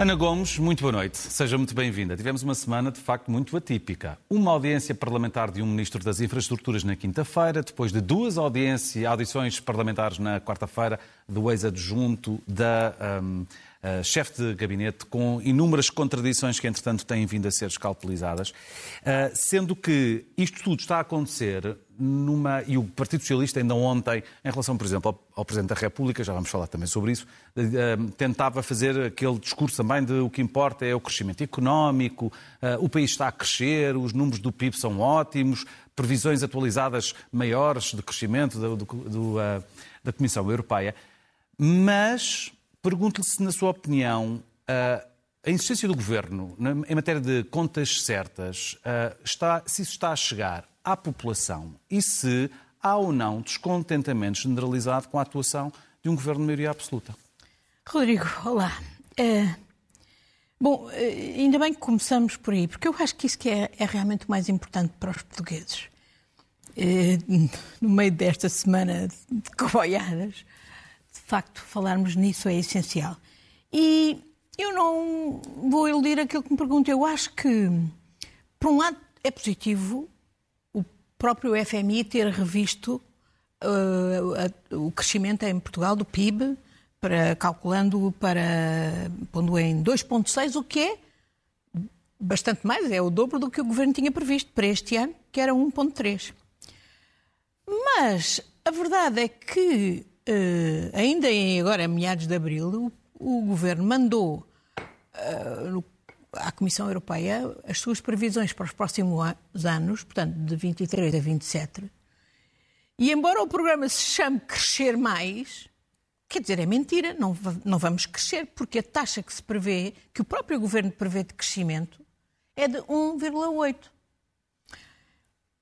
Ana Gomes, muito boa noite. Seja muito bem-vinda. Tivemos uma semana, de facto, muito atípica. Uma audiência parlamentar de um Ministro das Infraestruturas na quinta-feira, depois de duas audições parlamentares na quarta-feira, do ex-adjunto da um, uh, chefe de gabinete, com inúmeras contradições que, entretanto, têm vindo a ser escalpelizadas. Uh, sendo que isto tudo está a acontecer numa. E o Partido Socialista, ainda ontem, em relação, por exemplo, ao, Presidente da República, já vamos falar também sobre isso, uh, tentava fazer aquele discurso também de o que importa é o crescimento económico, o país está a crescer, os números do PIB são ótimos, previsões atualizadas maiores de crescimento do, do, do, da Comissão Europeia. Mas pergunto-lhe se, na sua opinião, a insistência do Governo em matéria de contas certas, está, se isso está a chegar à população e se há ou não descontentamento generalizado com a atuação de um governo de maioria absoluta. Rodrigo, olá. É... Bom, eh, ainda bem que começamos por aí, porque eu acho que isso que é, é realmente o mais importante para os portugueses. É, no meio desta semana de coboiadas, facto, falarmos nisso é essencial. E eu não vou iludir aquilo que me pergunto. Eu acho que, por um lado, é positivo próprio FMI ter revisto uh, a, o crescimento em Portugal do PIB, para, calculando para pondo em 2,6, o que é bastante mais, é o dobro do que o governo tinha previsto para este ano, que era 1,3. Mas a verdade é que, uh, ainda em agora, meados de abril, o, o governo mandou uh, à Comissão Europeia as suas previsões para os próximos anos, portanto, de 23 a 27. E embora o programa se chame Crescer Mais, quer dizer, é mentira, não, não vamos crescer, porque a taxa que se prevê, que o próprio governo prevê de crescimento, é de 1,8.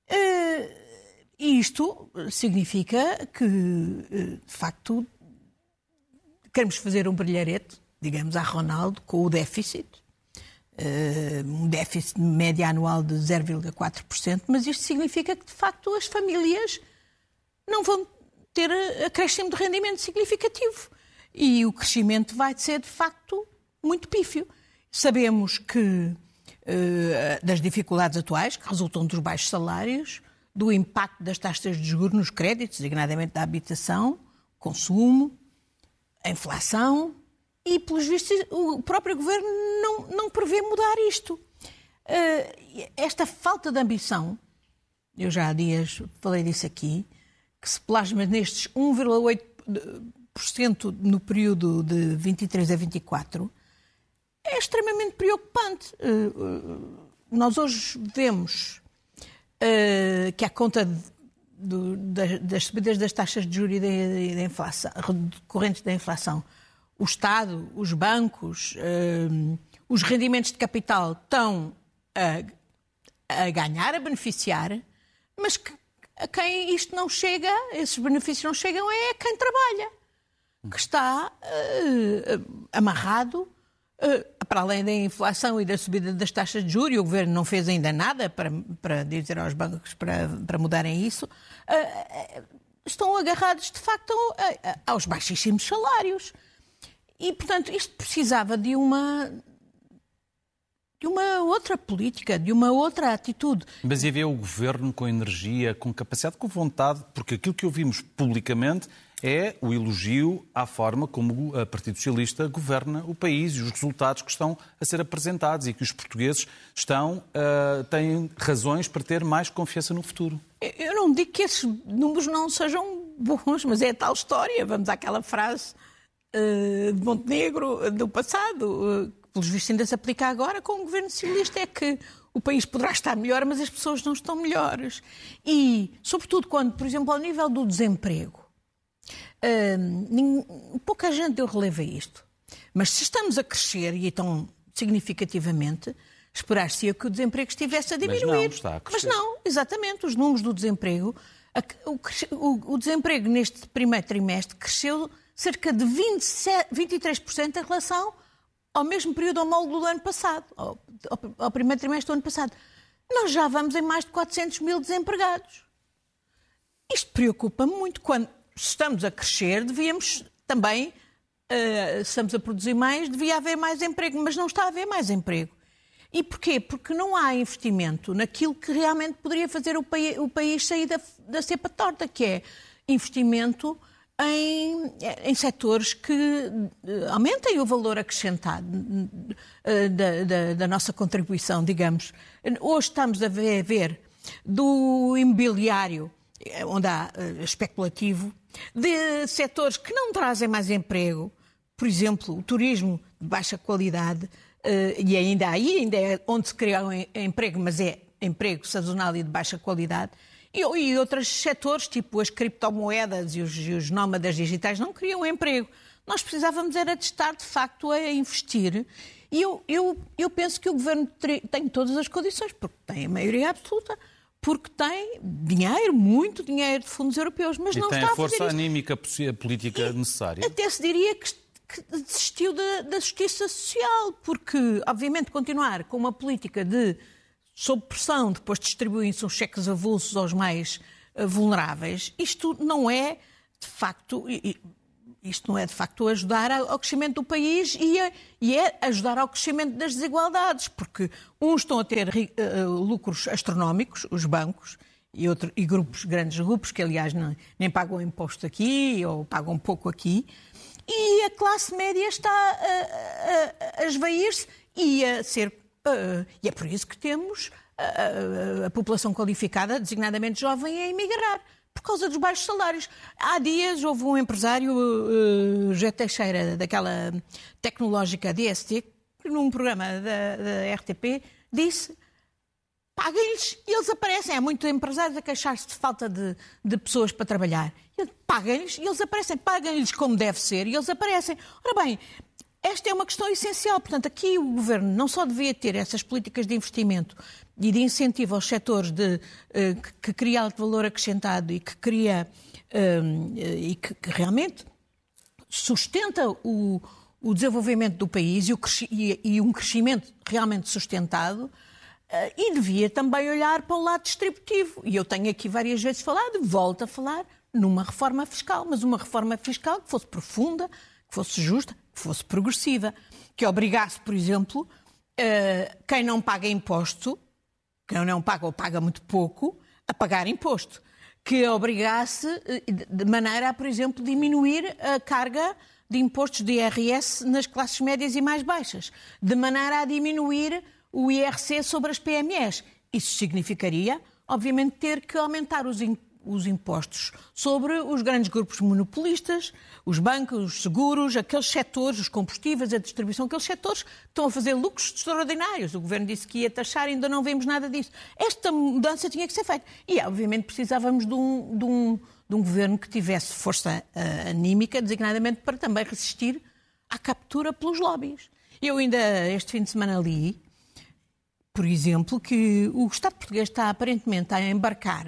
Uh, isto significa que, uh, de facto, queremos fazer um brilharete, digamos, a Ronaldo, com o déficit, uh, um déficit média anual de 0,4%, mas isto significa que, de facto, as famílias não vão ter acréscimo de rendimento significativo. E o crescimento vai ser, de facto, muito pífio. Sabemos que das dificuldades atuais, que resultam dos baixos salários, do impacto das taxas de juros nos créditos, designadamente da habitação, consumo, a inflação, e, pelos vistos, o próprio governo não, não prevê mudar isto. Uh, esta falta de ambição, eu já há dias falei disso aqui, que se plasma nestes 1,8% no período de 23 a 24, é extremamente preocupante. Uh, nós hoje vemos uh, que, à conta de, do, das subidas das taxas de juros e da inflação, decorrentes da inflação, o Estado, os bancos, uh, os rendimentos de capital estão a, a, ganhar, a beneficiar, mas que, a quem isto não chega, esses benefícios não chegam, é a quem trabalha, que está uh, amarrado uh, para além da inflação e da subida das taxas de juros, e o governo não fez ainda nada para, para dizer aos bancos para, para mudarem isso, uh, estão agarrados de facto aos baixíssimos salários. E, portanto, isto precisava de uma de uma outra política, de uma outra atitude. Mas havia o governo com energia, com capacidade, com vontade, porque aquilo que ouvimos publicamente é o elogio à forma como o Partido Socialista governa o país e os resultados que estão a ser apresentados e que os portugueses estão, uh, têm razões para ter mais confiança no futuro. Eu não digo que esses números não sejam bons, mas é tal história. Vamos àquela frase eh, de Montenegro do passado, que pelos vistos ainda se aplica agora com o governo socialista, é que o país poderá estar melhor, mas as pessoas não estão melhores. E, sobretudo, quando, por exemplo, ao nível do desemprego, uh, pouca gente deu relevo a isto. Mas se estamos a crescer, e então significativamente, esperar-se que o desemprego estivesse a diminuir. Mas não, está a crescer. Mas não, exatamente. Os números do desemprego, o, desemprego neste primeiro trimestre cresceu cerca de 27, 23% em relação ao mesmo período homólogo do ano passado, ao, ao, primeiro trimestre do ano passado. Nós já vamos em mais de 400 mil desempregados. Isto preocupa muito. Quando estamos a crescer, devíamos também uh, estamos a produzir mais, devia haver mais emprego, mas não está a haver mais emprego. E porquê? Porque não há investimento naquilo que realmente poderia fazer o o país sair da, da cepa torta, que é investimento em, em setores que eh, aumentem o valor acrescentado eh, da, da, da nossa contribuição, digamos. Hoje estamos a ver, a ver do imobiliário, onde há especulativo, de setores que não trazem mais emprego, por exemplo, o turismo de baixa qualidade, e ainda aí ainda é onde se cria um emprego, mas é emprego sazonal e de baixa qualidade, e, e outros setores, tipo as criptomoedas e os, e os nómadas digitais, não criam emprego. Nós precisávamos era de estar, de facto, a investir. E eu, eu, eu penso que o governo tem todas as condições, porque tem a maioria absoluta, porque tem dinheiro, muito dinheiro de fundos europeus, mas e não tem está a força a anímica política e necessária. Até se diria que, que desistiu da, da justiça social, porque, obviamente, continuar com uma política de sob pressão, depois distribuem-se os cheques avulsos aos mais uh, vulneráveis. Isto não é, de facto, isto não é de facto ajudar ao crescimento do país e é, e é ajudar ao crescimento das desigualdades, porque uns estão a ter uh, lucros astronómicos, os bancos, e, outro, e grupos, grandes grupos, que aliás não, nem pagam imposto aqui ou pagam pouco aqui, e a classe média está a, a, a esvair-se e a ser Uh, e é por isso que temos a, a, a população qualificada, designadamente jovem, a emigrar por causa dos baixos salários. Há dias houve um empresário, uh, José Teixeira, daquela tecnológica DST, num programa da, da RTP disse paguem-lhes e eles aparecem. Há muitos empresários a queixar-se de falta de, de, pessoas para trabalhar. Paguem-lhes e eles aparecem. Paguem-lhes como deve ser e eles aparecem. Ora bem, esta é uma questão essencial. Portanto, aqui o Governo não só devia ter essas políticas de investimento e de incentivo aos setores de, uh, que, cria alto valor acrescentado e que cria uh, e que, realmente sustenta o, o desenvolvimento do país e, um crescimento realmente sustentado, uh, e devia também olhar para o lado distributivo. E eu tenho aqui várias vezes falado, volto a falar, numa reforma fiscal, mas uma reforma fiscal que fosse profunda, que fosse justa, que fosse progressiva, que obrigasse, por exemplo, eh, quem não paga imposto, quem não paga ou paga muito pouco, a pagar imposto. Que obrigasse, eh, de maneira a, por exemplo, diminuir a carga de impostos de IRS nas classes médias e mais baixas, de maneira a diminuir o IRC sobre as PMEs. Isso significaria, obviamente, ter que aumentar os impostos os impostos sobre os grandes grupos monopolistas, os bancos, os seguros, aqueles setores, os combustíveis, a distribuição, aqueles setores que estão a fazer lucros extraordinários. O governo disse que ia taxar, ainda não vemos nada disso. Esta mudança tinha que ser feita. E, obviamente, precisávamos de um, de um, de um governo que tivesse força uh, anímica, designadamente para também resistir à captura pelos lobbies. Eu ainda este fim de semana li, por exemplo, que o Estado português está aparentemente a embarcar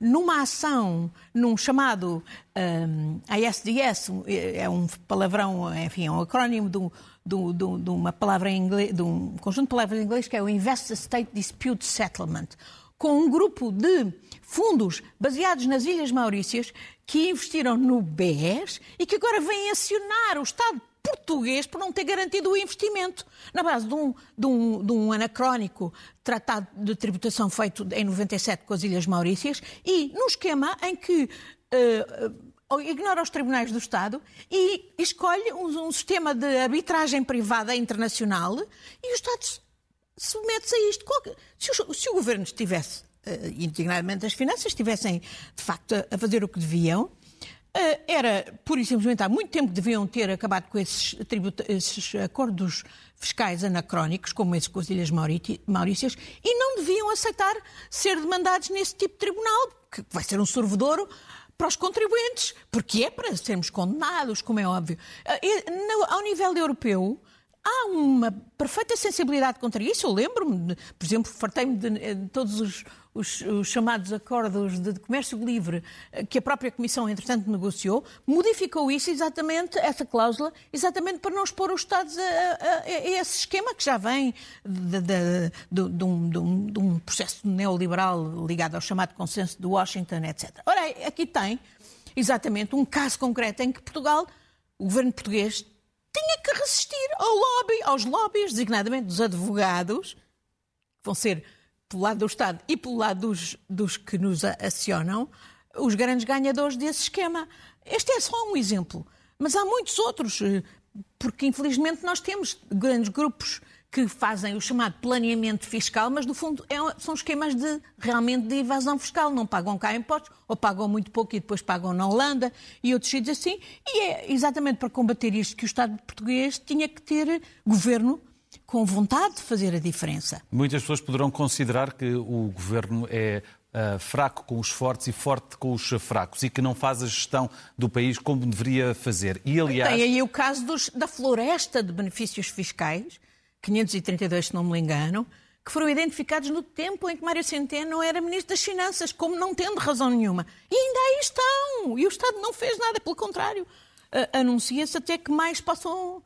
numa ação, num chamado um, ISDS, é um palavrão, enfim, é um acrónimo de, de, de, de, uma palavra em inglês, de um conjunto de palavras em inglês que é o Investor State Dispute Settlement, com um grupo de fundos baseados nas Ilhas Maurícias que investiram no BES e que agora vêm acionar o Estado português por não ter garantido o investimento. Na base de um, de um, de um anacrónico tratado de tributação feito em 97 com as Ilhas Maurícias e num esquema em que uh, ignora os tribunais do Estado e escolhe um, um, sistema de arbitragem privada internacional e o Estado submete-se a isto. Se o, se o governo estivesse, uh, indignadamente as finanças, estivessem de facto a fazer o que deviam, era, pura e simplesmente, há muito tempo deviam ter acabado com esses, esses acordos fiscais anacrónicos, como esse com as Ilhas Maurícias, e não deviam aceitar ser demandados nesse tipo de tribunal, que vai ser um sorvedouro para os contribuintes, porque é para sermos condenados, como é óbvio. Eh, ao nível europeu, há uma perfeita sensibilidade contra isso. Eu lembro-me, por exemplo, fartei-me de, de, todos os, os, os, chamados acordos de, de, comércio livre eh, que a própria Comissão, entretanto, negociou, modificou isso exatamente, essa cláusula, exatamente para não expor os Estados a, a, a esse esquema que já vem de, de, um, de, um, processo neoliberal ligado ao chamado consenso de Washington, etc. Ora, aqui tem exatamente um caso concreto em que Portugal o governo português tinha que resistir ao lobby, aos lobbies, designadamente dos advogados, que vão ser pelo lado do Estado e pelo lado dos, dos que nos acionam, os grandes ganhadores desse esquema. Este é só um exemplo, mas há muitos outros, eh, porque infelizmente nós temos grandes grupos que fazem o chamado planeamento fiscal, mas no fundo é, são esquemas de realmente de evasão fiscal. Não pagam cá impostos, ou pagam muito pouco e depois pagam na Holanda e outros sítios assim. E é exatamente para combater isto que o Estado português tinha que ter governo com vontade de fazer a diferença. Muitas pessoas poderão considerar que o governo é Uh, fraco com os fortes e forte com os fracos e que não faz a gestão do país como deveria fazer. E, aliás... Tem aí o caso dos, da floresta de benefícios fiscais, 532, se não me engano, que foram identificados no tempo em que Mário Centeno era Ministro das Finanças, como não tendo razão nenhuma. E ainda aí estão! E o Estado não fez nada, pelo contrário. Uh, Anuncia-se até que mais possam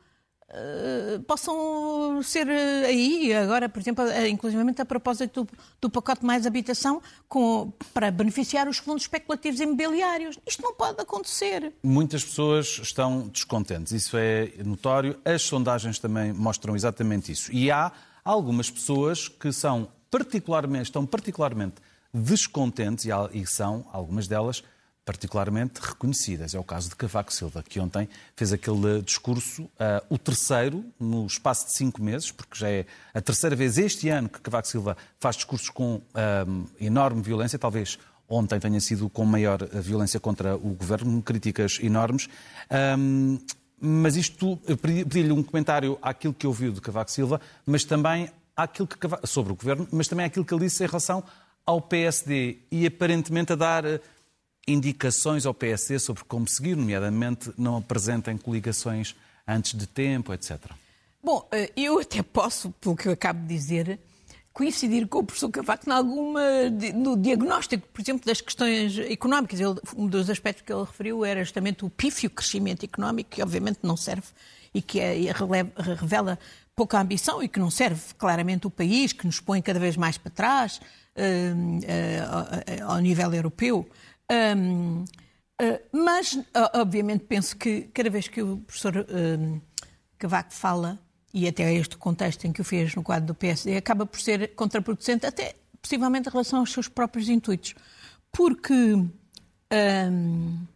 eh, possam ser uh, aí, agora, por exemplo, uh, inclusivamente a propósito do, do pacote mais habitação, com, para beneficiar os fundos especulativos imobiliários. Isto não pode acontecer. Muitas pessoas estão descontentes, isso é notório. As sondagens também mostram exatamente isso. E há algumas pessoas que são particularmente, estão particularmente descontentes, e são, algumas delas, particularmente reconhecidas. É o caso de Cavaco Silva, que ontem fez aquele discurso, uh, o terceiro no espaço de cinco meses, porque já é a terceira vez este ano que Cavaco Silva faz discursos com uh, enorme violência, talvez ontem tenha sido com maior violência contra o governo, críticas enormes. Um, mas isto, pedi-lhe um comentário àquilo que ouviu de Cavaco Silva, mas também àquilo que, sobre o governo, mas também àquilo que ele disse em relação ao PSD e aparentemente a dar indicações ao PSD sobre como seguir, nomeadamente não apresentem coligações antes de tempo, etc. Bom, eh, eu até posso, pelo que eu acabo de dizer, coincidir com o professor Cavaco alguma, no diagnóstico, por exemplo, das questões económicas. Ele, um dos aspectos que ele referiu era justamente o pífio crescimento económico, que obviamente não serve e que é, revela pouca ambição e que não serve claramente o país, que nos põe cada vez mais para trás uh, uh, ao nível europeu. Um, uh, mas, uh, obviamente, penso que cada vez que o professor um, Cavaco fala, e até este contexto em que o fez no quadro do PSD, acaba por ser contraproducente, até possivelmente em relação aos seus próprios intuitos. Porque, um,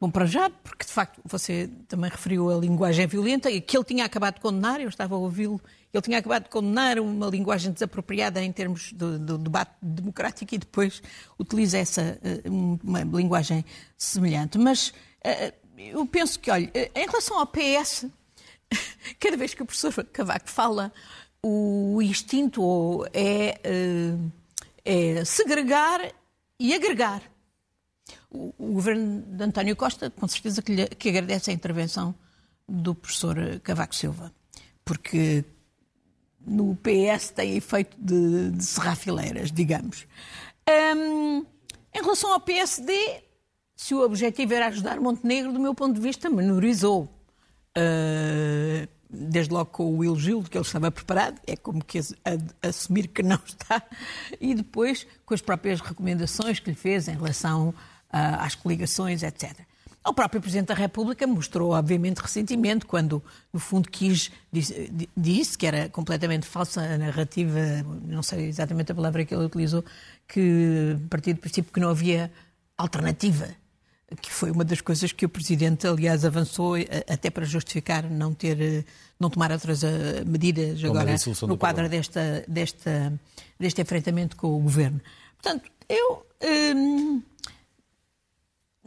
bom, para já, porque de facto você também referiu a linguagem violenta, e que ele tinha acabado de condenar, eu estava a ouvi-lo ele tinha acabado de condenar uma linguagem desapropriada em termos do, do debate democrático e depois utiliza essa eh, uma linguagem semelhante. Mas eh, eu penso que, olha, eh, em relação ao PS, cada vez que o professor Cavaco fala, o instinto é, é segregar e agregar. O, o, governo de António Costa, com certeza, que, lhe, que agradece a intervenção do professor Cavaco Silva, porque no PS tem efeito de, de serrafileiras, digamos. Um, em relação ao PSD, se o objetivo era ajudar Montenegro, do meu ponto de vista, menorizou. Uh, desde logo com o elogio de que ele estava preparado, é como que assumir que não está, e depois com as próprias recomendações que lhe fez em relação uh, às coligações, etc. O próprio Presidente da República mostrou, obviamente, ressentimento quando, no fundo, quis, disse, disse, que era completamente falsa a narrativa, não sei exatamente a palavra que ele utilizou, que partiu do princípio que não havia alternativa, que foi uma das coisas que o Presidente, aliás, avançou até para justificar não ter, não tomar outras eh, medidas agora no quadro desta, desta, deste enfrentamento com o Governo. Portanto, eu... Hum,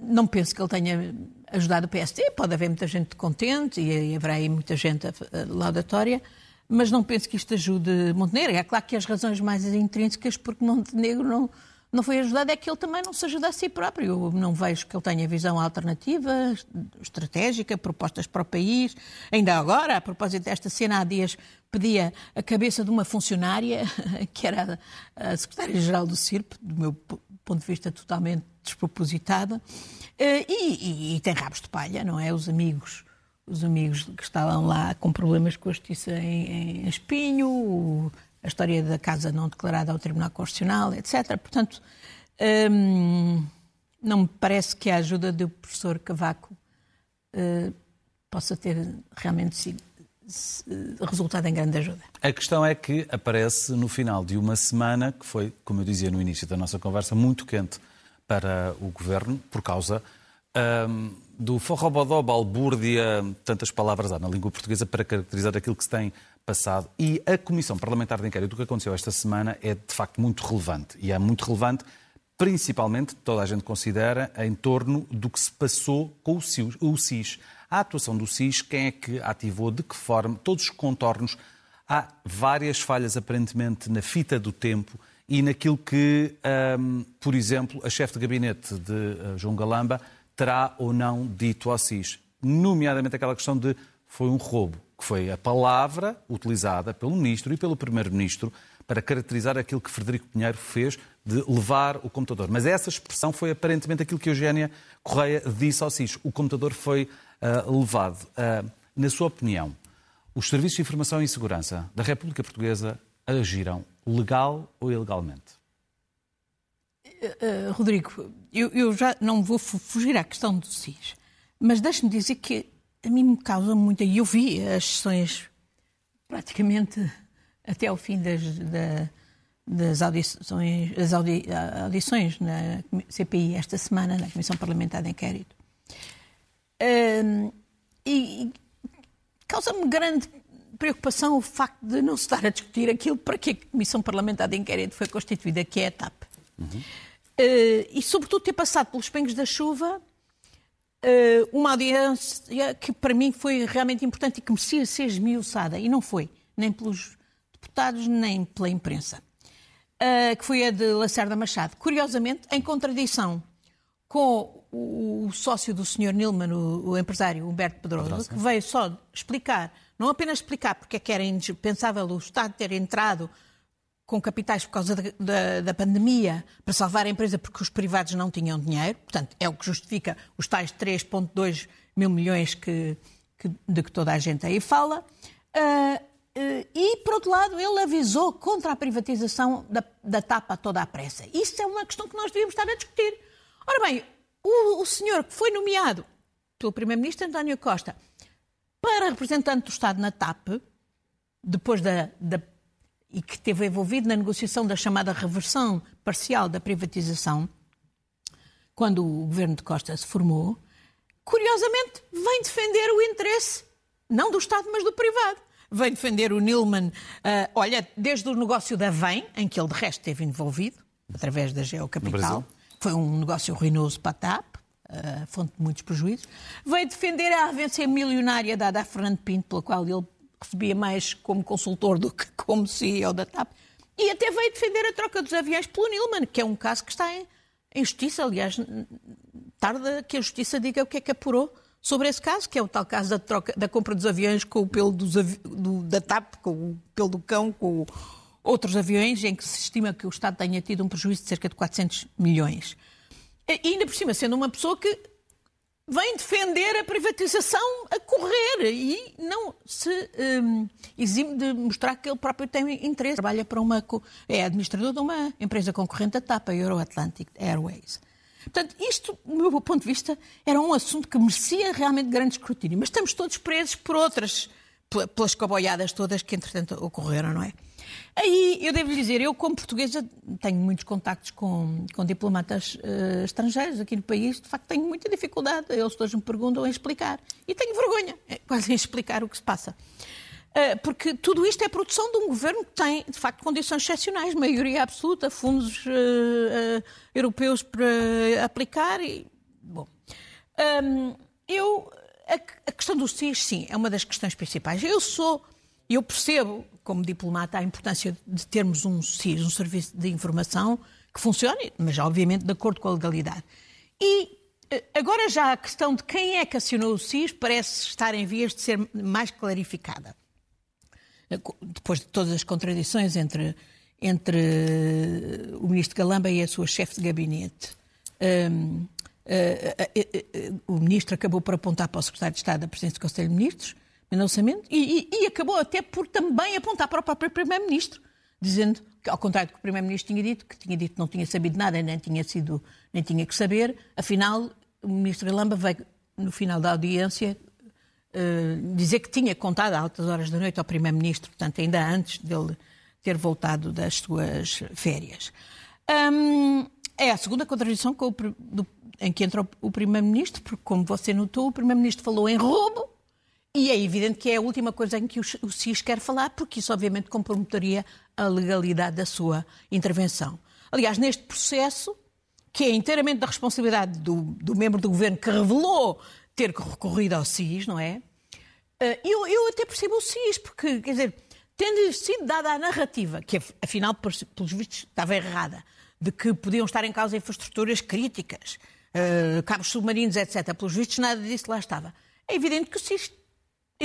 não penso que ele tenha ajudado o PSD. Pode haver muita gente contente e haverá aí muita gente laudatória, mas não penso que isto ajude Montenegro. É claro que as razões mais intrínsecas porque Montenegro não, não foi ajudado é que ele também não se ajuda a si próprio. Eu não vejo que ele tenha visão alternativa, estratégica, propostas para o país. Ainda agora, a propósito desta cena, há dias pedia a cabeça de uma funcionária, que era a secretária-geral do CIRP, do meu ponto de vista totalmente despropositada, eh, e, e, e, tem rabos de palha, não é? Os amigos, os amigos que estavam lá com problemas com a justiça em, em Espinho, a história da casa não declarada ao Tribunal Constitucional, etc. Portanto, hum, não me parece que a ajuda do professor Cavaco uh, possa ter realmente resultado em grande ajuda. A questão é que aparece no final de uma semana que foi, como eu dizia no início da nossa conversa, muito quente para o governo por causa um, do forrobodó, balbúrdia, tantas palavras há na língua portuguesa para caracterizar aquilo que se tem passado. E a Comissão Parlamentar de Inquérito, o que aconteceu esta semana, é de facto muito relevante. E é muito relevante, principalmente, toda a gente considera, em torno do que se passou com o SIS. A atuação do SIS, quem é que ativou, de que forma, todos os contornos. Há várias falhas, aparentemente, na fita do tempo e naquilo que, um, por exemplo, a chefe de gabinete de uh, João Galamba terá ou não dito ao SIS. Nomeadamente aquela questão de foi um roubo, que foi a palavra utilizada pelo Ministro e pelo Primeiro-Ministro para caracterizar aquilo que Frederico Pinheiro fez de levar o computador. Mas essa expressão foi aparentemente aquilo que Eugénia Correia disse ao SIS. O computador foi uh, levado. Uh, na sua opinião, os Serviços de Informação e Segurança da República Portuguesa agiram legal ou ilegalmente? Uh, Rodrigo, eu, eu, já não vou fugir à questão do SIS, mas deixe-me dizer que a mim me causa muita. E eu vi as sessões praticamente até ao fim das, da, das audições, audi, audições na CPI esta semana, na Comissão Parlamentar de Inquérito. E, causa-me grande preocupação o facto de não se estar a discutir aquilo para que a Comissão Parlamentar de Inquérito foi constituída, que é a TAP. Uhum. Uh, e, sobretudo, ter passado pelos pingos da chuva uh, uma audiência que, para mim, foi realmente importante e que merecia ser esmiuçada. E não foi, nem pelos deputados, nem pela imprensa. Uh, que foi a de Lacerda Machado. Curiosamente, em contradição com o, o sócio do Sr. Nilman, o, o, empresário Humberto Pedroso, que veio só explicar, não apenas explicar porque é que era indispensável o Estado ter entrado com capitais por causa da, da, da, pandemia para salvar a empresa porque os privados não tinham dinheiro. Portanto, é o que justifica os tais 3,2 mil milhões que, que, de que toda a gente aí fala. Uh, uh, e, por outro lado, ele avisou contra a privatização da, da TAP a toda a pressa. Isso é uma questão que nós devíamos estar a discutir. Ora bem, o, o senhor que foi nomeado pelo Primeiro-Ministro António Costa para representante do Estado na TAP, depois da, da e que esteve envolvido na negociação da chamada reversão parcial da privatização, quando o governo de Costa se formou, curiosamente vem defender o interesse, não do Estado, mas do privado. Vem defender o Nilman, uh, olha, desde o negócio da VEM, em que ele de resto esteve envolvido, através da Geocapital, foi um negócio ruinoso para a TAP, uh, fonte de muitos prejuízos. Veio defender a avência milionária dada a Fernando Pinto, pela qual ele recebia mais como consultor do que como CEO da TAP, e até veio defender a troca dos aviões pelo Nilman, que é um caso que está em, em justiça. Aliás, tarda que a justiça diga o que é que apurou sobre esse caso, que é o tal caso da, troca, da compra dos aviões com o pelo dos, do, da TAP, com o pelo do cão, com outros aviões, em que se estima que o Estado tenha tido um prejuízo de cerca de 400 milhões. E ainda por cima, sendo uma pessoa que vem defender a privatização a correr e não se um, exime de mostrar que ele próprio tem interesse. Trabalha para uma. é administrador de uma empresa concorrente da TAP, a Euroatlantic Airways. Portanto, isto, do meu ponto de vista, era um assunto que merecia realmente grande escrutínio. Mas estamos todos presos por outras, pelas coboiadas todas que, entretanto, ocorreram, não é? Aí eu devo lhe dizer, eu como portuguesa tenho muitos contactos com, com diplomatas uh, estrangeiros aqui no país, de facto tenho muita dificuldade, eles todos me perguntam em explicar. E tenho vergonha, é, quase em explicar o que se passa. Uh, porque tudo isto é produção de um governo que tem, de facto, condições excepcionais, maioria absoluta, fundos uh, europeus para aplicar e, bom... Um, eu, a, a questão do SIS, sim, é uma das questões principais. Eu sou, eu percebo como diplomata, a importância de termos um SIS, um serviço de informação que funcione, mas obviamente de acordo com a legalidade. E eh, agora já a questão de quem é que acionou o SIS parece estar em vias de ser mais clarificada. Eh, depois de todas as contradições entre, entre eh, o ministro Galamba e a sua chefe de gabinete. Um, uh, uh, uh, o ministro acabou por apontar para o secretário de Estado da Presidência do Conselho de Ministros e, e, e, acabou até por também apontar para o próprio Primeiro-Ministro, dizendo que, ao contrário do que o Primeiro-Ministro tinha dito, que tinha dito que não tinha sabido nada, nem tinha, sido, nem tinha que saber, afinal, o Ministro Galamba veio, no final da audiência, uh, dizer que tinha contado a altas horas da noite ao Primeiro-Ministro, portanto, ainda antes dele ter voltado das suas férias. Um, é a segunda contradição o, do, em que entra o Primeiro-Ministro, porque, como você notou, o Primeiro-Ministro falou em roubo e é evidente que é a última coisa em que o, SIS quer falar, porque isso, obviamente, comprometeria a legalidade da sua intervenção. Aliás, neste processo, que é inteiramente da responsabilidade do, do membro do governo que revelou ter recorrido ao SIS, não é? Eh, eu, eu até percebo o SIS, porque, quer dizer, tendo sido dada a narrativa, que afinal, pelos vistos, estava errada, de que podiam estar em causa infraestruturas críticas, uh, cabos submarinos, etc. Pelos vistos, nada disso lá estava. É evidente que o SIS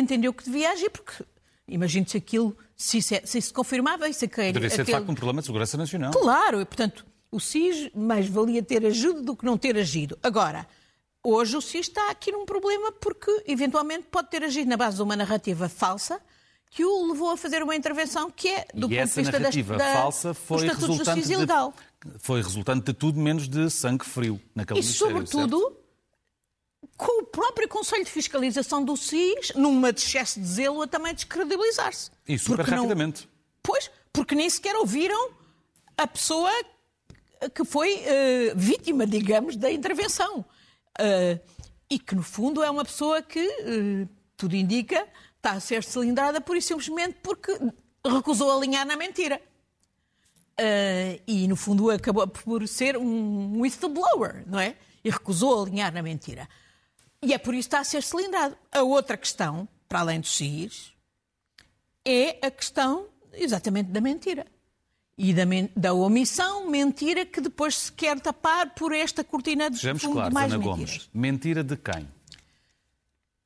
entendeu que devia agir, porque imagino se aquilo se, se, se, se confirmava. Isso, aquele, Deve ser, de facto, um problema de segurança nacional. Claro, e, portanto, o SIS mais valia ter ajudo do que não ter agido. Agora, hoje o SIS está aqui num problema porque, eventualmente, pode ter agido na base de uma narrativa falsa que o levou a fazer uma intervenção que é, do e ponto de vista narrativa da, falsa foi resultante de, ilegal. foi resultante de tudo menos de sangue frio naquele E, sobretudo, certo? Com o próprio Conselho de Fiscalização do SIS, numa de excesso de zelo, a também descredibilizar-se. E super porque rapidamente. Não... Pois, porque nem sequer ouviram a pessoa que foi uh, vítima, digamos, da intervenção. Uh, e que, no fundo, é uma pessoa que, uh, tudo indica, está a ser cilindrada por e simplesmente porque recusou alinhar na mentira. E, no fundo, acabou por ser um whistleblower, não é? E recusou alinhar na mentira. E é por isso que está a ser cilindrado. A outra questão, para além dos CIRs, é a questão exatamente da mentira. E da, da, omissão, mentira, que depois se quer tapar por esta cortina de Sejamos fundo claros, de mais Ana mentiras. Gomes. Mentira de quem?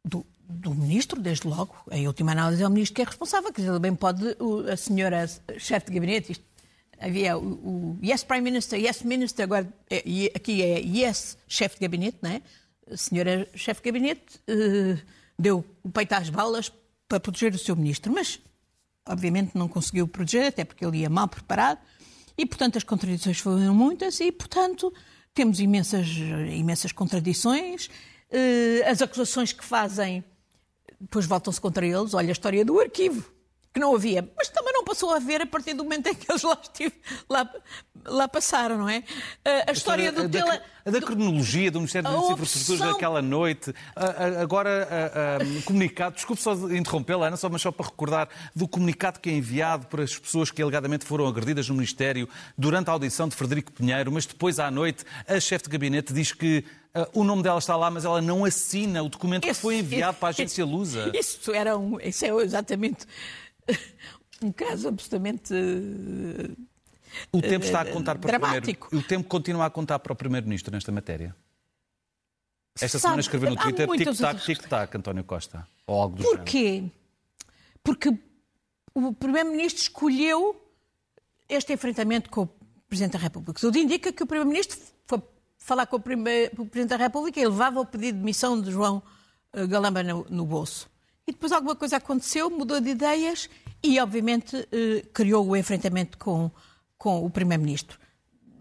Do, do ministro, desde logo. Em última análise é o ministro que é responsável, quer dizer, bem pode a senhora chefe de gabinete, isto, havia o, o, Yes Prime Minister, Yes Minister, agora é, aqui é Yes chefe de gabinete, não é? A senhora chefe de gabinete uh, deu o peito às balas para proteger o seu ministro, mas obviamente não conseguiu proteger, até porque ele ia mal preparado, e portanto as contradições foram muitas, e portanto temos imensas, imensas contradições. Uh, as acusações que fazem depois voltam-se contra eles. Olha a história do arquivo, que não havia, mas também não passou a haver a partir do momento em que eles lá, estive, lá, lá passaram, não é? A, a história do da, tele... da, cronologia do Ministério das Infraestruturas daquela noite, agora comunicado, desculpe só interrompê-la, Ana, só, mas só para recordar do comunicado que é enviado para as pessoas que alegadamente foram agredidas no Ministério durante a audição de Frederico Pinheiro, mas depois à noite a chefe de gabinete diz que Uh, o nome dela está lá, mas ela não assina o documento que foi enviado para a agência Lusa. Isso, era um, isso é exatamente um caso absolutamente. O tempo está a contar para dramático. o primeiro. O tempo continua a contar para o primeiro-ministro nesta matéria. Esta Sabe, semana escreveu no Twitter tic-tac, tic-tac, António Costa. Ou algo do Porquê? Género. Porque o primeiro-ministro escolheu este enfrentamento com o Presidente da República. Tudo indica que o primeiro-ministro foi falar com o, primeiro, o Presidente da República e levava o pedido de missão de João eh, Galamba no, no, bolso. E depois alguma coisa aconteceu, mudou de ideias e, obviamente, eh, criou o enfrentamento com, com o Primeiro-Ministro.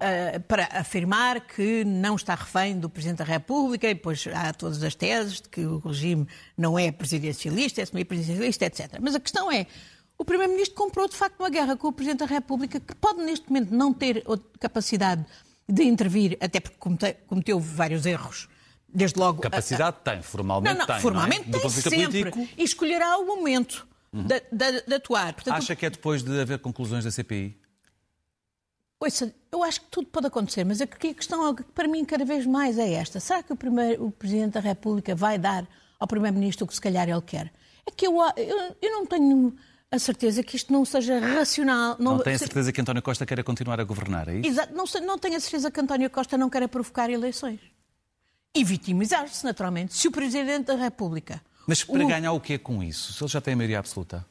Uh, para afirmar que não está refém do Presidente da República, e depois há todas as teses de que o regime não é presidencialista, é semi-presidencialista, etc. Mas a questão é, o Primeiro-Ministro comprou de facto uma guerra com o Presidente da República que pode neste momento não ter capacidade de intervir, até porque cometeu vários erros. Desde logo. Capacidade a, a... tem, formalmente não, não, tem. Formalmente não é? tem sempre. Político... E escolherá o momento uhum. de, de, de, atuar. Portanto, Acha que é depois de haver conclusões da CPI? Ouça, eu acho que tudo pode acontecer, mas a questão para mim cada vez mais é esta. Será que o, primeiro, o Presidente da República vai dar ao Primeiro-Ministro o que se calhar ele quer? É que eu, eu, eu não tenho a certeza que isto não seja racional. Não, não tem a certeza que António Costa queira continuar a governar, é isso? Exato. Não, não tenho a certeza que António Costa não queira provocar eleições. E vitimizar-se, naturalmente. Se o Presidente da República... Mas para o... ganhar o quê com isso? Se ele já tem a maioria absoluta?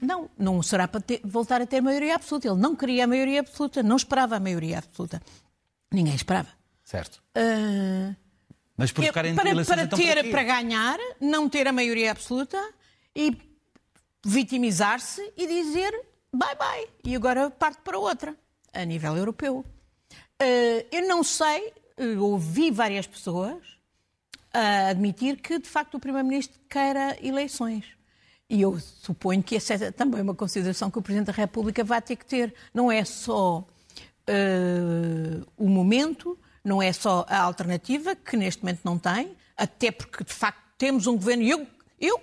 Não, não será para ter, voltar a ter maioria absoluta. Ele não queria a maioria absoluta, não esperava a maioria absoluta. Ninguém esperava. Certo. Uh... Mas eu, para, para então ter, para, para ganhar, não ter a maioria absoluta e vitimizar-se e dizer bye bye. E agora parte para outra, a nível europeu. Uh, eu não sei, ouvi várias pessoas a admitir que, de facto, o Primeiro-Ministro queira eleições. E eu suponho que essa é também uma consideração que o Presidente da República vai ter que ter. Não é só uh, o momento, não é só a alternativa, que neste momento não tem, até porque, de facto, temos um governo. E eu, eu,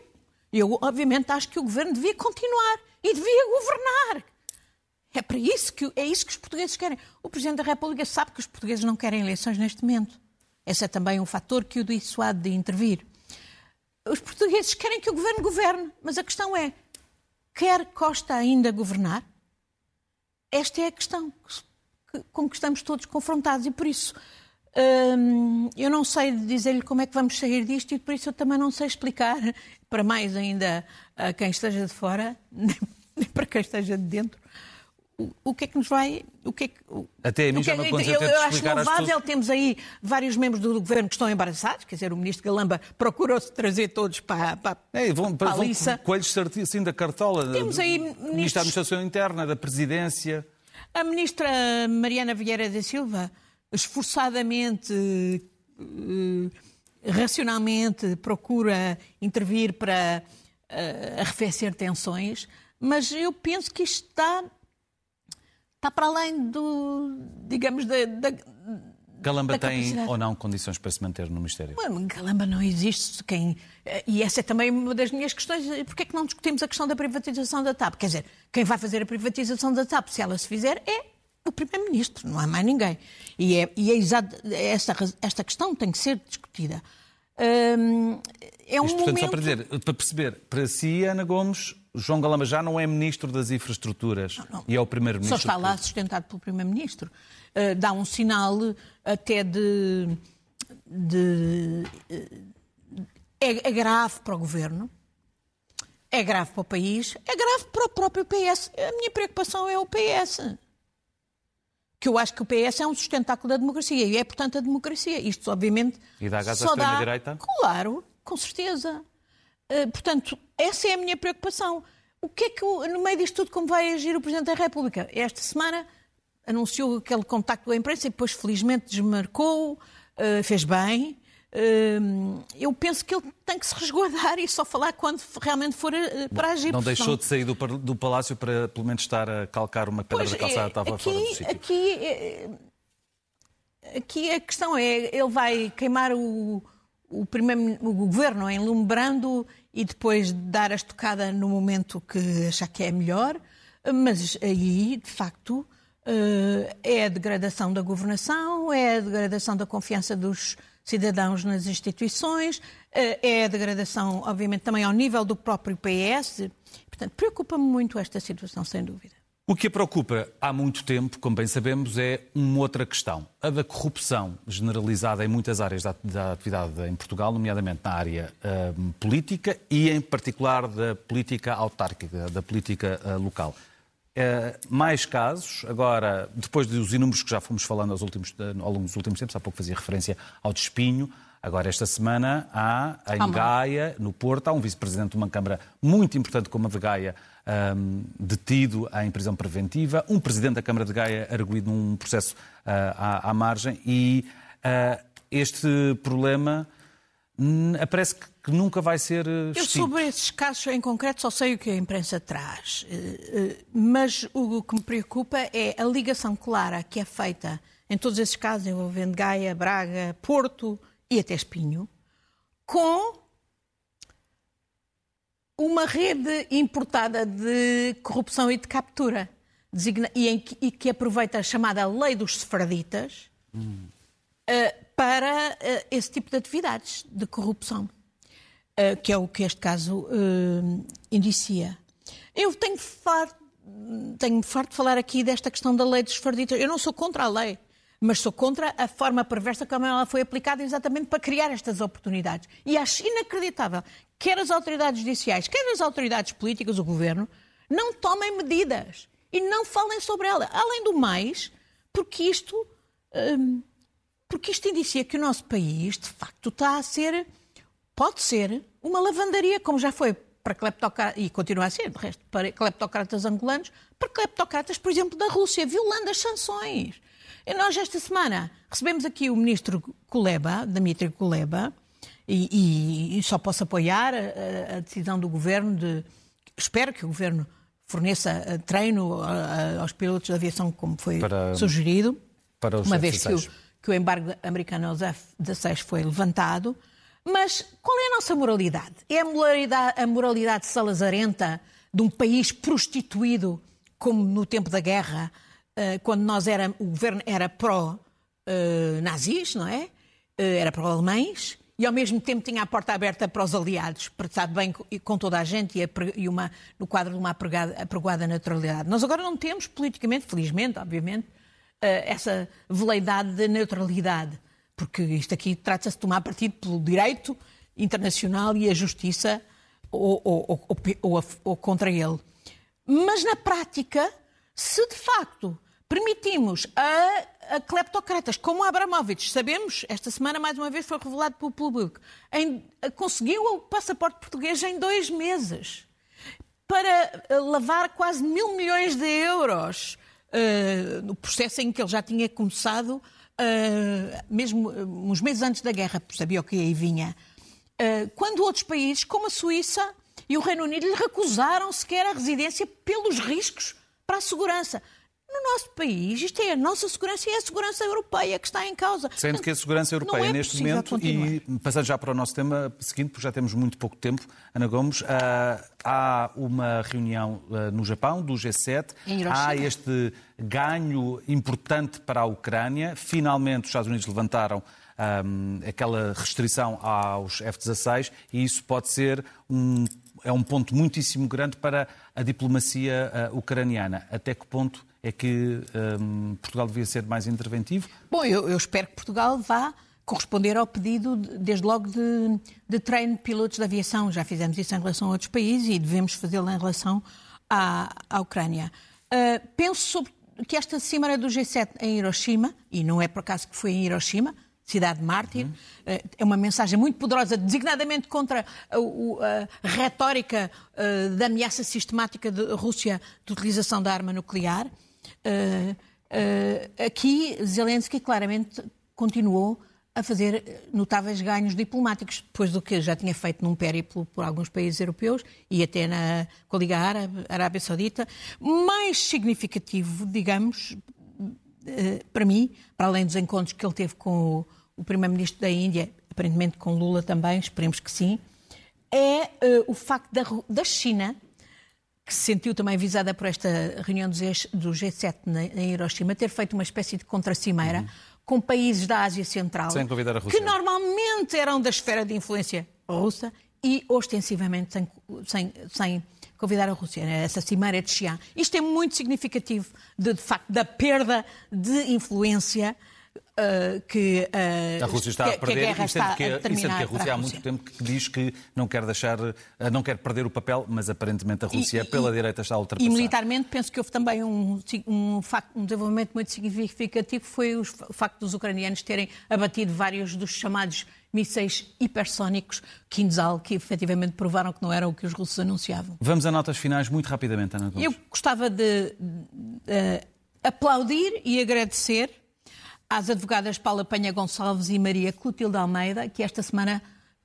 eu, obviamente, acho que o governo devia continuar e devia governar. É para isso que é isso que os portugueses querem. O Presidente da República sabe que os portugueses não querem eleições neste momento. Esse é também um fator que o dissuade de intervir. Os portugueses querem que o governo governe, mas a questão é: quer Costa ainda governar? Esta é a questão com que estamos todos confrontados e por isso hum, eu não sei dizer-lhe como é que vamos sair disto e por isso eu também não sei explicar, para mais ainda a quem esteja de fora, nem para quem esteja de dentro, o, que é que nos vai. O que é que, Até a mim já é me aconteceu Eu, eu acho louvável, temos aí vários membros do governo que estão embaraçados, quer dizer, o ministro Galamba procurou-se trazer todos para, para, é, vão, para, a lista. Coelhos assim da cartola, temos aí ministros... ministro da Administração Interna, da Presidência. A ministra Mariana Vieira da Silva, esforçadamente, uh, racionalmente, procura intervir para uh, arrefecer tensões, mas eu penso que isto está está para além do, digamos, da, da Galamba tem ou não condições para se manter no Ministério? Galamba não existe. Quem... E essa é também uma das minhas questões. Porquê é que não discutimos a questão da privatização da TAP? Quer dizer, quem vai fazer a privatização da TAP, se ela se fizer, é o Primeiro-Ministro, não há mais ninguém. E, é, e é exato, esta, esta questão tem que ser discutida. Hum, é um Isto, portanto, momento... só para, dizer, para perceber, para si, Ana Gomes, João Galamba já não é Ministro das Infraestruturas não, não. e é o Primeiro-Ministro. Só está lá sustentado pelo Primeiro-Ministro. Uh, dá um sinal até de. de uh, é, é, grave para o Governo, é grave para o país, é grave para o próprio PS. A minha preocupação é o PS. Que eu acho que o PS é um sustentáculo da democracia e é, portanto, a democracia. Isto, obviamente. E dá gás à extrema-direita? Claro, com certeza. Uh, portanto, essa é a minha preocupação. O que é que, no meio disto tudo, como vai agir o Presidente da República? Esta semana anunciou aquele contacto com a imprensa e depois, felizmente, desmarcou, uh, fez bem. Uh, eu penso que ele tem que se resguardar e só falar quando realmente for para agir. Não deixou não... de sair do, do, palácio para, pelo menos, estar a calcar uma pedra pois, da calçada, estava aqui, fora do sítio. Aqui, aqui a questão é, ele vai queimar o o, primeiro, o governo enlumbrando e depois dar a estocada no momento que achar que é melhor, mas aí, de facto, eh, é a degradação da governação, é a degradação da confiança dos cidadãos nas instituições, eh, é a degradação, obviamente, também ao nível do próprio PS. Portanto, preocupa-me muito esta situação, sem dúvida. O que a preocupa há muito tempo, como bem sabemos, é uma outra questão, a da corrupção generalizada em muitas áreas da, da atividade em Portugal, nomeadamente na área uh, política e, em particular, da política autárquica, da política uh, local. Uh, mais casos, agora, depois dos inúmeros que já fomos falando aos últimos, ao longo dos últimos tempos, há pouco fazia referência ao despinho, Agora, esta semana, há em Gaia, no Porto, há um vice-presidente de uma Câmara muito importante como a de Gaia, um, detido em prisão preventiva, um presidente da Câmara de Gaia arguído num processo uh, à, à, margem e uh, este problema parece que nunca vai ser extinto. Eu sobre esses casos em concreto só sei o que a imprensa traz, eh, eh, mas o que me preocupa é a ligação clara que é feita em todos esses casos envolvendo Gaia, Braga, Porto e até Espinho, com uma rede importada de corrupção e de captura, e, em, e que aproveita a chamada lei dos sefraditas hum. uh, para uh, esse tipo de atividades de corrupção, uh, que é o que este caso indicia. Eu tenho farto, tenho farto de falar aqui desta questão da lei dos sefraditas. Eu não sou contra a lei mas sou contra a forma perversa como ela foi aplicada exatamente para criar estas oportunidades. E acho inacreditável quer as autoridades judiciais, quer as autoridades políticas, o governo, não tomem medidas e não falem sobre ela. Além do mais, porque isto, hum, porque isto indicia que o nosso país, de facto, está a ser, pode ser, uma lavandaria, como já foi para cleptocratas, e continua a ser, de resto, para cleptocratas angolanos, para cleptocratas, por exemplo, da Rússia, violando as sanções. E nós, esta semana, recebemos aqui o ministro Kuleba, Dmitry Kuleba, e, e, e só posso apoiar a, a, decisão do governo de. Espero que o governo forneça eh, treino aos pilotos de aviação, como foi para, sugerido, para uma vez que o, que o embargo americano aos F-16 foi levantado. Mas qual é a nossa moralidade? É a moralidade, a moralidade salazarenta de um país prostituído, como no tempo da guerra, eh, quando nós era, o governo era pró-nazis, não é? Eh, era pró-alemães, e ao mesmo tempo tinha a porta aberta para os aliados, tratado bem com toda a gente e, uma, no quadro de uma apregoada naturalidade. Nós agora não temos politicamente, felizmente, obviamente, eh, essa veleidade de neutralidade, porque isto aqui trata-se de tomar partido pelo direito internacional e a justiça ou, ou, ou, ou contra ele. Mas na prática, se de facto permitimos a, a cleptocratas como Abramovich, sabemos, esta semana mais uma vez foi revelado pelo público, em, conseguiu o passaporte português em dois meses para eh, lavar quase mil milhões de euros uh, no processo em que ele já tinha começado, uh, mesmo uns meses antes da guerra, sabia o que aí vinha. Uh, quando outros países, como a Suíça e o Reino Unido, lhe recusaram sequer a residência pelos riscos para a segurança. No nosso país, isto é a nossa segurança e é a segurança europeia que está em causa. Sendo que a segurança europeia, é neste momento, continuar. e passando já para o nosso tema seguinte, porque já temos muito pouco tempo, Ana Gomes, uh, há uma reunião uh, no Japão, do G7, há este ganho importante para a Ucrânia, finalmente os Estados Unidos levantaram um, aquela restrição aos F-16 e isso pode ser um, é um ponto muitíssimo grande para a diplomacia uh, ucraniana. Até que ponto é que um, Portugal devia ser mais interventivo? Bom, eu, eu, espero que Portugal vá corresponder ao pedido, desde logo, de, de treino de pilotos de aviação. Já fizemos isso em relação a outros países e devemos fazê-lo em relação à, à Ucrânia. Uh, penso sobre que esta cimeira do G7 em Hiroshima, e não é por acaso que foi em Hiroshima, cidade mártir. Uhum. É uma mensagem muito poderosa, designadamente contra a, a, retórica uh, da ameaça sistemática da Rússia de utilização da arma nuclear. Uh, uh, aqui, Zelensky claramente continuou a fazer notáveis ganhos diplomáticos, depois do que já tinha feito num périplo por alguns países europeus e até na, Liga Árabe, Arábia Saudita. Mais significativo, digamos, para mim, para além dos encontros que ele teve com o, Primeiro-Ministro da Índia, aparentemente com Lula também, esperemos que sim, é o facto da, da China que se sentiu também visada por esta reunião do G7 em Hiroshima, ter feito uma espécie de contracimeira uhum. com países da Ásia Central que normalmente eram da esfera de influência russa e ostensivamente sem, sem, sem convidar a Rússia. Essa cimeira de Xi'an. Isto é muito significativo de, de facto da perda de influência Uh, que, uh, a Rússia está que, a perder, que a guerra está que, a terminar. sendo que a Rússia há muito tempo que diz que não quer deixar, uh, não quer perder o papel, mas aparentemente a Rússia e, pela e, direita está a ultrapassar. E militarmente penso que houve também um, um, facto, um desenvolvimento muito significativo, foi o facto dos ucranianos terem abatido vários dos chamados mísseis hipersónicos Kinzhal, que efetivamente provaram que não eram o que os russos anunciavam. Vamos a notas finais muito rapidamente, Ana Gomes. Eu gostava de aplaudir e agradecer às advogadas Paula Penha Gonçalves e Maria Clotilde Almeida, que esta semana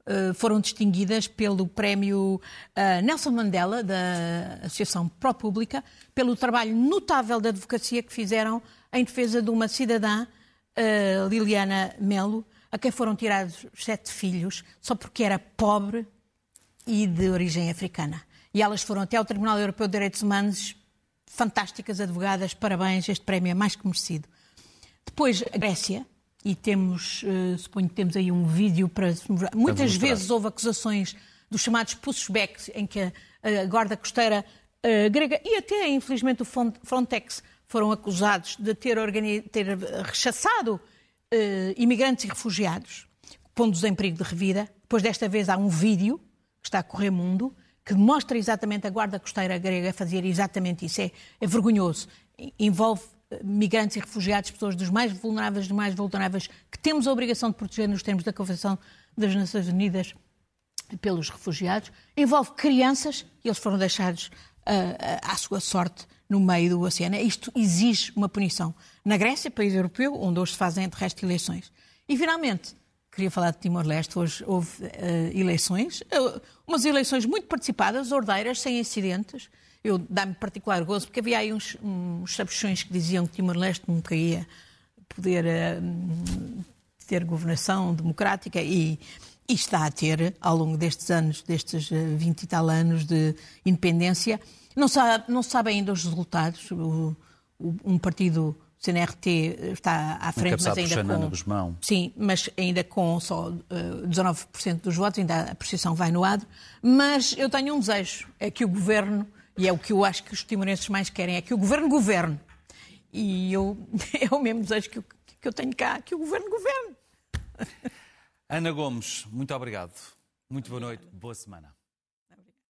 uh, foram distinguidas pelo prémio uh, Nelson Mandela, da Associação Pró-Pública, pelo trabalho notável da advocacia que fizeram em defesa de uma cidadã, uh, Liliana Melo, a quem foram tirados sete filhos, só porque era pobre e de origem africana. E elas foram até ao Tribunal Europeu de Direitos Humanos, fantásticas advogadas, parabéns, este prémio é mais que merecido. Depois, a Grécia, e temos, uh, suponho que temos aí um vídeo para. Muitas vezes houve acusações dos chamados pushbacks, em que a, a guarda costeira uh, grega e até, infelizmente, o Frontex foram acusados de ter, ter rechaçado uh, imigrantes e refugiados, pondo-os em perigo de revida. Depois, desta vez, há um vídeo que está a correr mundo que mostra exatamente a guarda costeira grega fazer exatamente isso. É, é vergonhoso. Envolve migrantes e refugiados, pessoas dos mais vulneráveis, dos mais vulneráveis, que temos a obrigação de proteger nos termos da Convenção das Nações Unidas pelos refugiados, envolve crianças e eles foram deixados uh, à sua sorte no meio do oceano. Isto exige uma punição. Na Grécia, país europeu, onde hoje se fazem de resto eleições. E, finalmente, queria falar de Timor-Leste. Hoje houve uh, eleições, uh, umas eleições muito participadas, ordeiras, sem incidentes. Eu dá-me particular gozo, porque havia aí uns, uns sabichões que diziam que Timor-Leste nunca ia poder uh, ter governação democrática e, e, está a ter, ao longo destes anos, destes 20 e tal anos de independência. Não, sabe, não sabe ainda os resultados. O, o, um partido o CNRT está à frente, mas ainda com... Guzmão. Sim, mas ainda com só uh, eh, 19% dos votos, ainda a precisão vai no adro. Mas eu tenho um desejo, é que o Governo, e é o que eu acho que os timorenses mais querem, é que o Governo governe. E eu, é o mesmo desejo que que eu tenho cá, que o Governo governe. Ana Gomes, muito obrigado. Muito boa noite, boa semana.